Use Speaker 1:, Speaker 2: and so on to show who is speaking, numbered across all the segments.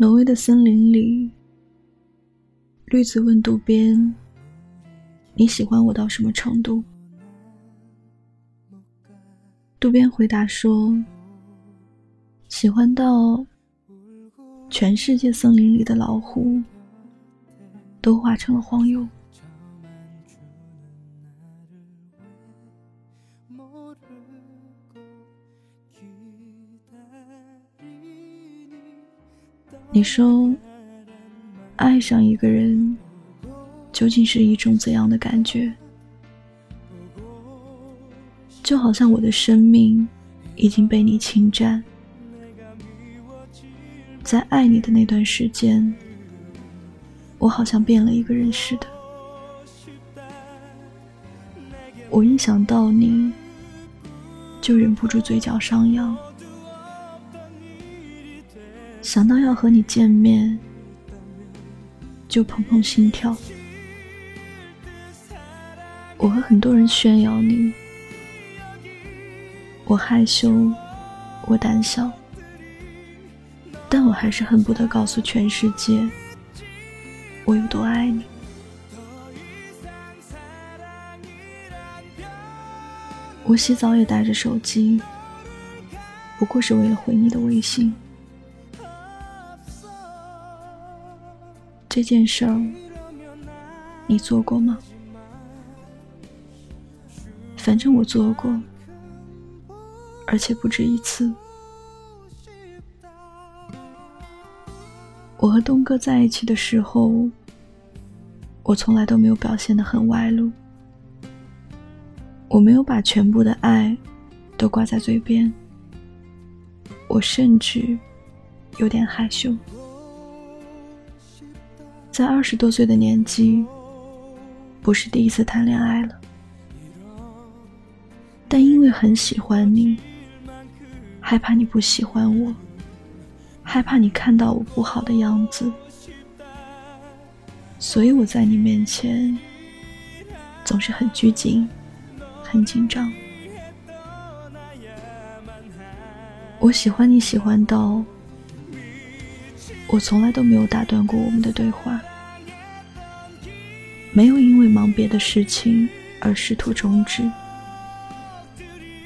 Speaker 1: 挪威的森林里，绿子问渡边：“你喜欢我到什么程度？”渡边回答说：“喜欢到全世界森林里的老虎都化成了黄油。”你说，爱上一个人究竟是一种怎样的感觉？就好像我的生命已经被你侵占，在爱你的那段时间，我好像变了一个人似的。我一想到你，就忍不住嘴角上扬。想到要和你见面，就砰砰心跳。我和很多人炫耀你，我害羞，我胆小，但我还是恨不得告诉全世界，我有多爱你。我洗澡也带着手机，不过是为了回你的微信。这件事儿，你做过吗？反正我做过，而且不止一次。我和东哥在一起的时候，我从来都没有表现的很外露，我没有把全部的爱都挂在嘴边，我甚至有点害羞。在二十多岁的年纪，不是第一次谈恋爱了，但因为很喜欢你，害怕你不喜欢我，害怕你看到我不好的样子，所以我在你面前总是很拘谨，很紧张。我喜欢你喜欢到，我从来都没有打断过我们的对话。没有因为忙别的事情而试图终止。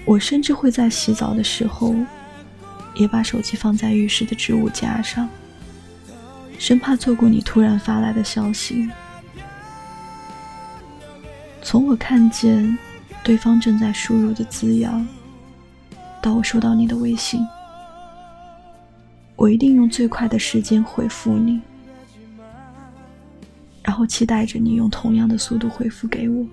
Speaker 1: 我甚至会在洗澡的时候，也把手机放在浴室的置物架上，生怕错过你突然发来的消息。从我看见对方正在输入的字样，到我收到你的微信，我一定用最快的时间回复你。然后期待着你用同样的速度回复给我。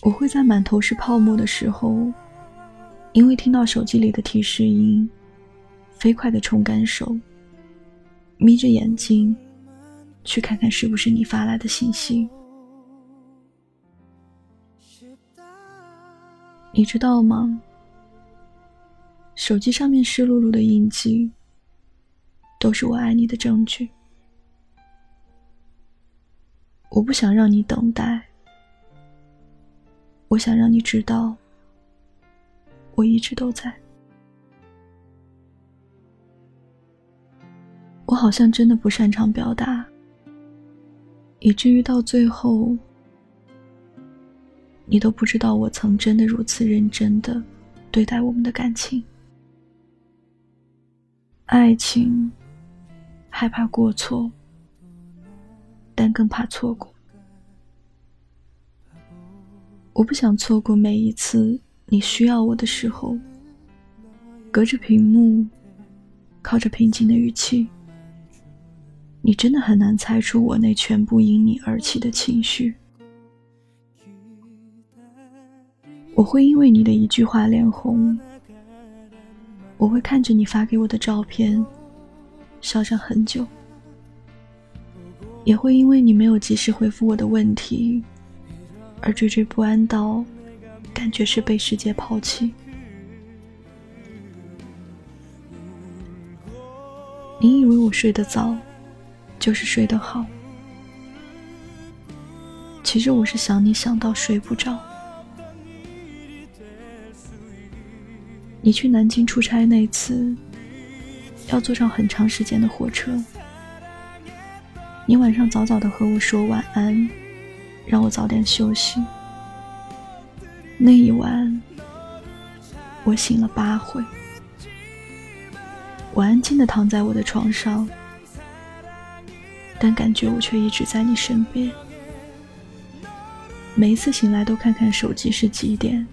Speaker 1: 我会在满头是泡沫的时候，因为听到手机里的提示音，飞快的冲干手，眯着眼睛，去看看是不是你发来的信息。你知道吗？手机上面湿漉漉的印记。都是我爱你的证据。我不想让你等待，我想让你知道，我一直都在。我好像真的不擅长表达，以至于到最后，你都不知道我曾真的如此认真的对待我们的感情，爱情。害怕过错，但更怕错过。我不想错过每一次你需要我的时候，隔着屏幕，靠着平静的语气，你真的很难猜出我那全部因你而起的情绪。我会因为你的一句话脸红，我会看着你发给我的照片。笑上很久，也会因为你没有及时回复我的问题而惴惴不安，到感觉是被世界抛弃。你以为我睡得早就是睡得好，其实我是想你想到睡不着。你去南京出差那次，要坐上很长时间的火车。你晚上早早的和我说晚安，让我早点休息。那一晚，我醒了八回。我安静的躺在我的床上，但感觉我却一直在你身边。每一次醒来都看看手机是几点，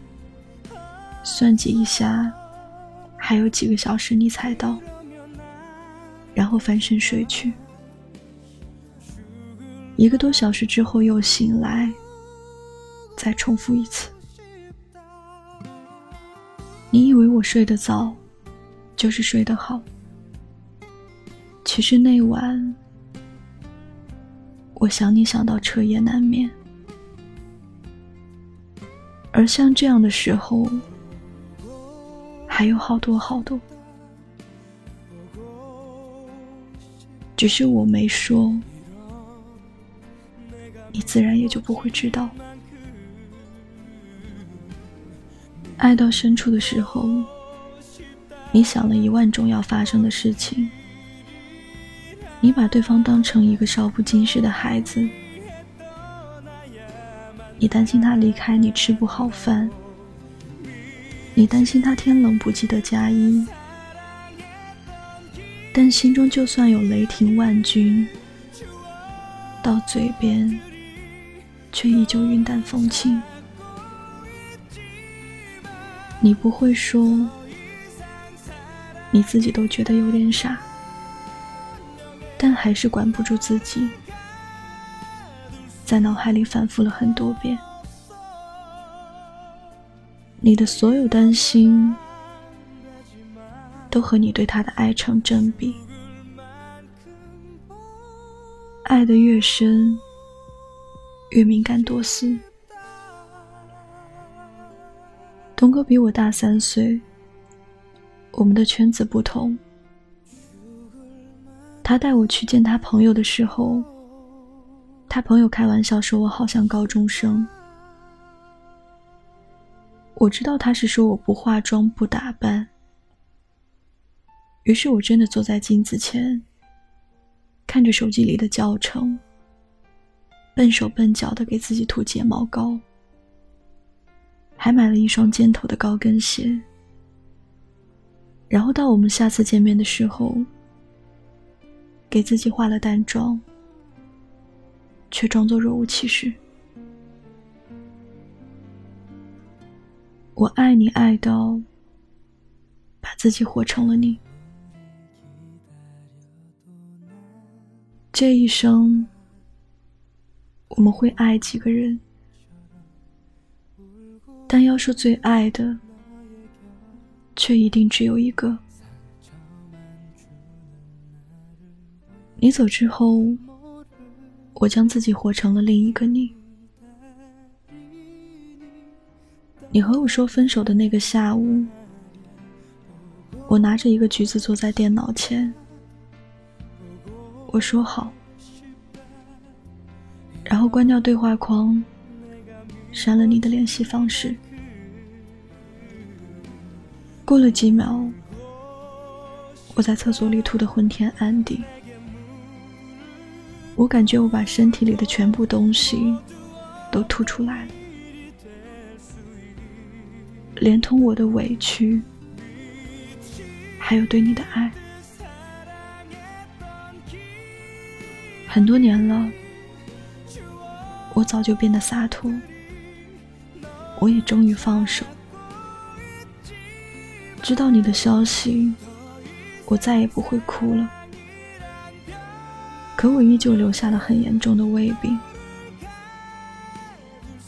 Speaker 1: 算计一下，还有几个小时你才到，然后翻身睡去。一个多小时之后又醒来，再重复一次。你以为我睡得早，就是睡得好。其实那晚，我想你想到彻夜难眠。而像这样的时候，还有好多好多，只是我没说，你自然也就不会知道。爱到深处的时候，你想了一万种要发生的事情。你把对方当成一个少不经事的孩子，你担心他离开你吃不好饭，你担心他天冷不记得加衣，但心中就算有雷霆万钧，到嘴边却依旧云淡风轻。你不会说，你自己都觉得有点傻，但还是管不住自己，在脑海里反复了很多遍。你的所有担心，都和你对他的爱成正比。爱的越深，越敏感多思。东哥比我大三岁，我们的圈子不同。他带我去见他朋友的时候，他朋友开玩笑说我好像高中生。我知道他是说我不化妆不打扮，于是我真的坐在镜子前，看着手机里的教程，笨手笨脚的给自己涂睫毛膏。还买了一双尖头的高跟鞋，然后到我们下次见面的时候，给自己化了淡妆，却装作若无其事。我爱你爱到把自己活成了你，这一生我们会爱几个人？但要说最爱的，却一定只有一个。你走之后，我将自己活成了另一个你。你和我说分手的那个下午，我拿着一个橘子坐在电脑前，我说好，然后关掉对话框。删了你的联系方式。过了几秒，我在厕所里吐得昏天暗地。我感觉我把身体里的全部东西都吐出来了，连同我的委屈，还有对你的爱。很多年了，我早就变得洒脱。我也终于放手，知道你的消息，我再也不会哭了。可我依旧留下了很严重的胃病。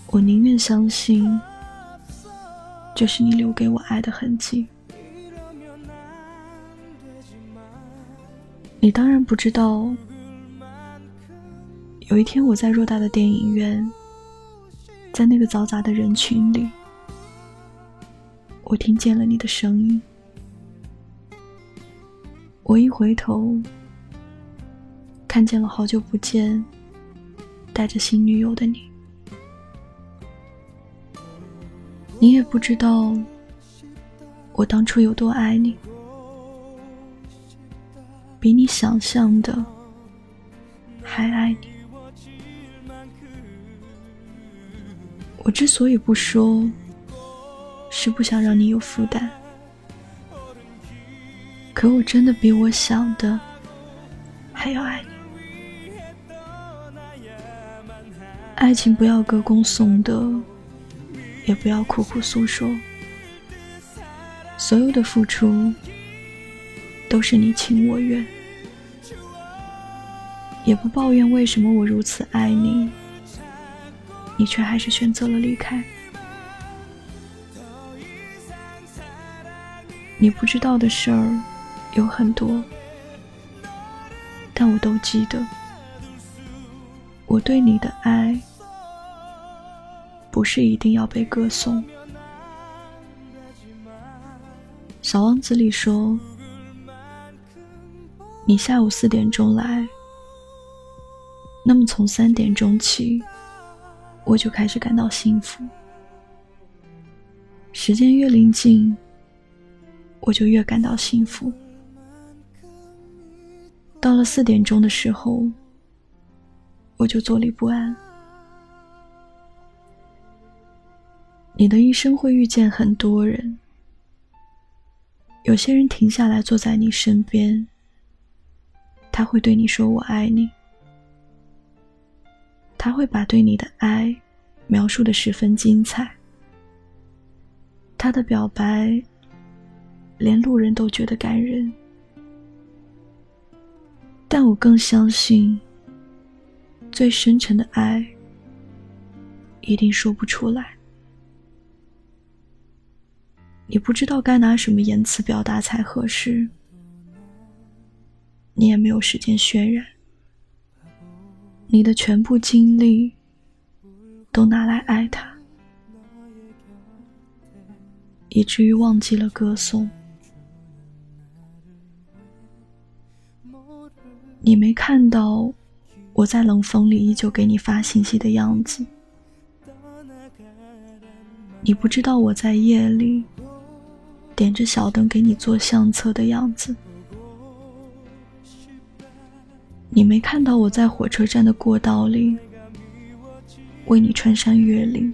Speaker 1: 我宁愿相信，这是你留给我爱的痕迹。你当然不知道，有一天我在偌大的电影院。在那个嘈杂的人群里，我听见了你的声音。我一回头，看见了好久不见、带着新女友的你。你也不知道，我当初有多爱你，比你想象的还爱你。我之所以不说，是不想让你有负担。可我真的比我想的还要爱你。爱情不要歌功颂德，也不要苦苦诉说。所有的付出都是你情我愿，也不抱怨为什么我如此爱你，你却还是选择了离开。你不知道的事儿有很多，但我都记得。我对你的爱。不是一定要被歌颂。小王子里说：“你下午四点钟来，那么从三点钟起，我就开始感到幸福。时间越临近，我就越感到幸福。到了四点钟的时候，我就坐立不安。”你的一生会遇见很多人，有些人停下来坐在你身边，他会对你说“我爱你”，他会把对你的爱描述的十分精彩，他的表白连路人都觉得感人，但我更相信，最深沉的爱一定说不出来。你不知道该拿什么言辞表达才合适，你也没有时间渲染，你的全部精力都拿来爱他，以至于忘记了歌颂。你没看到我在冷风里依旧给你发信息的样子，你不知道我在夜里。点着小灯给你做相册的样子，你没看到我在火车站的过道里为你穿山越岭，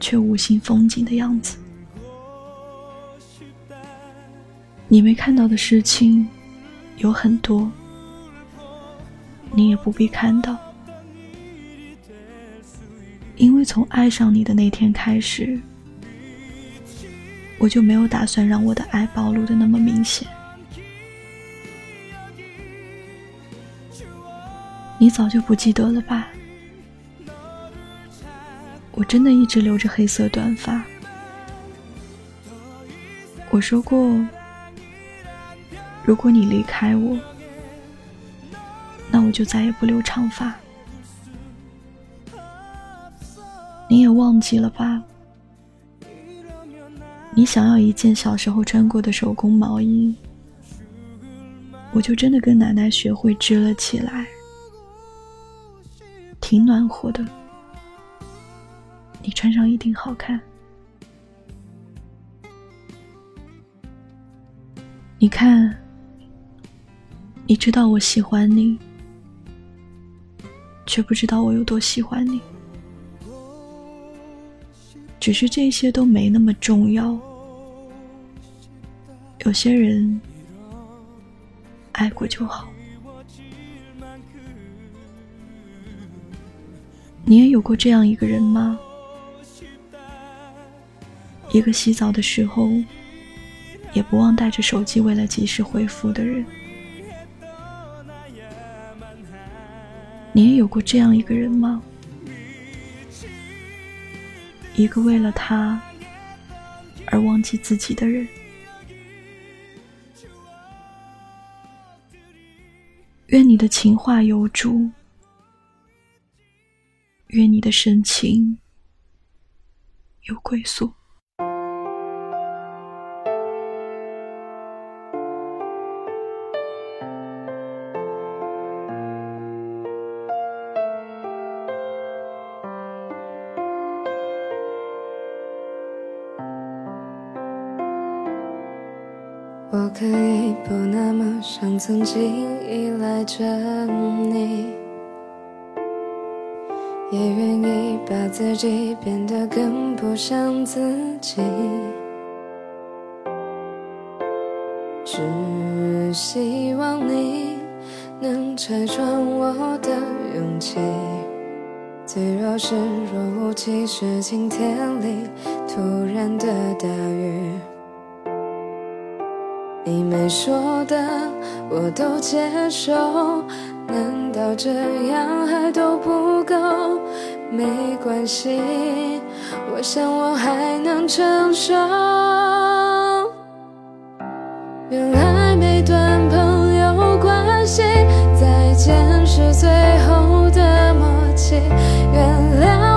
Speaker 1: 却无心风景的样子。你没看到的事情有很多，你也不必看到，因为从爱上你的那天开始。我就没有打算让我的爱暴露的那么明显。你早就不记得了吧？我真的一直留着黑色短发。我说过，如果你离开我，那我就再也不留长发。你也忘记了吧？你想要一件小时候穿过的手工毛衣，我就真的跟奶奶学会织了起来，挺暖和的，你穿上一定好看。你看，你知道我喜欢你，却不知道我有多喜欢你。只是这些都没那么重要。有些人爱过就好。你也有过这样一个人吗？一个洗澡的时候也不忘带着手机，为了及时回复的人。你也有过这样一个人吗？一个为了他而忘记自己的人，愿你的情话有主，愿你的深情有归宿。
Speaker 2: 我可以不那么像曾经赖着你，也愿意把自己变得更不像自己，只希望你能拆穿我的勇气。脆弱是若无其事，晴天里突然的大雨。你没说的我都接受，难道这样还都不够？没关系，我想我还能承受。原来每段朋友关系，再见是最后的默契。原谅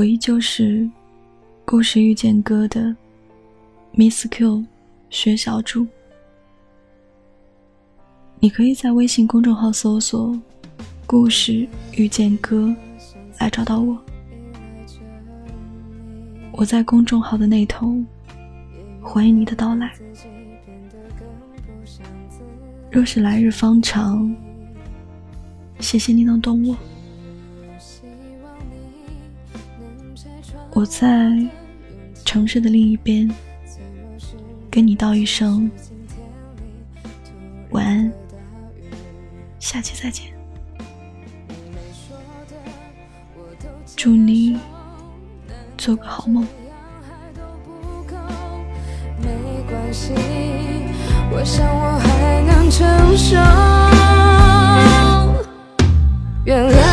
Speaker 2: 我
Speaker 1: 依旧是故事遇见歌的 Miss Q 薛小猪。你可以在微信公众号搜索“故事遇见歌”来找到我。我在公众号的那头，欢迎你的到来。若是来日方长，谢谢你能懂我。我在城市的另一边，跟你道一声晚安，下期再见。祝你做个好梦。
Speaker 2: 没关系，我想我还能承受。原来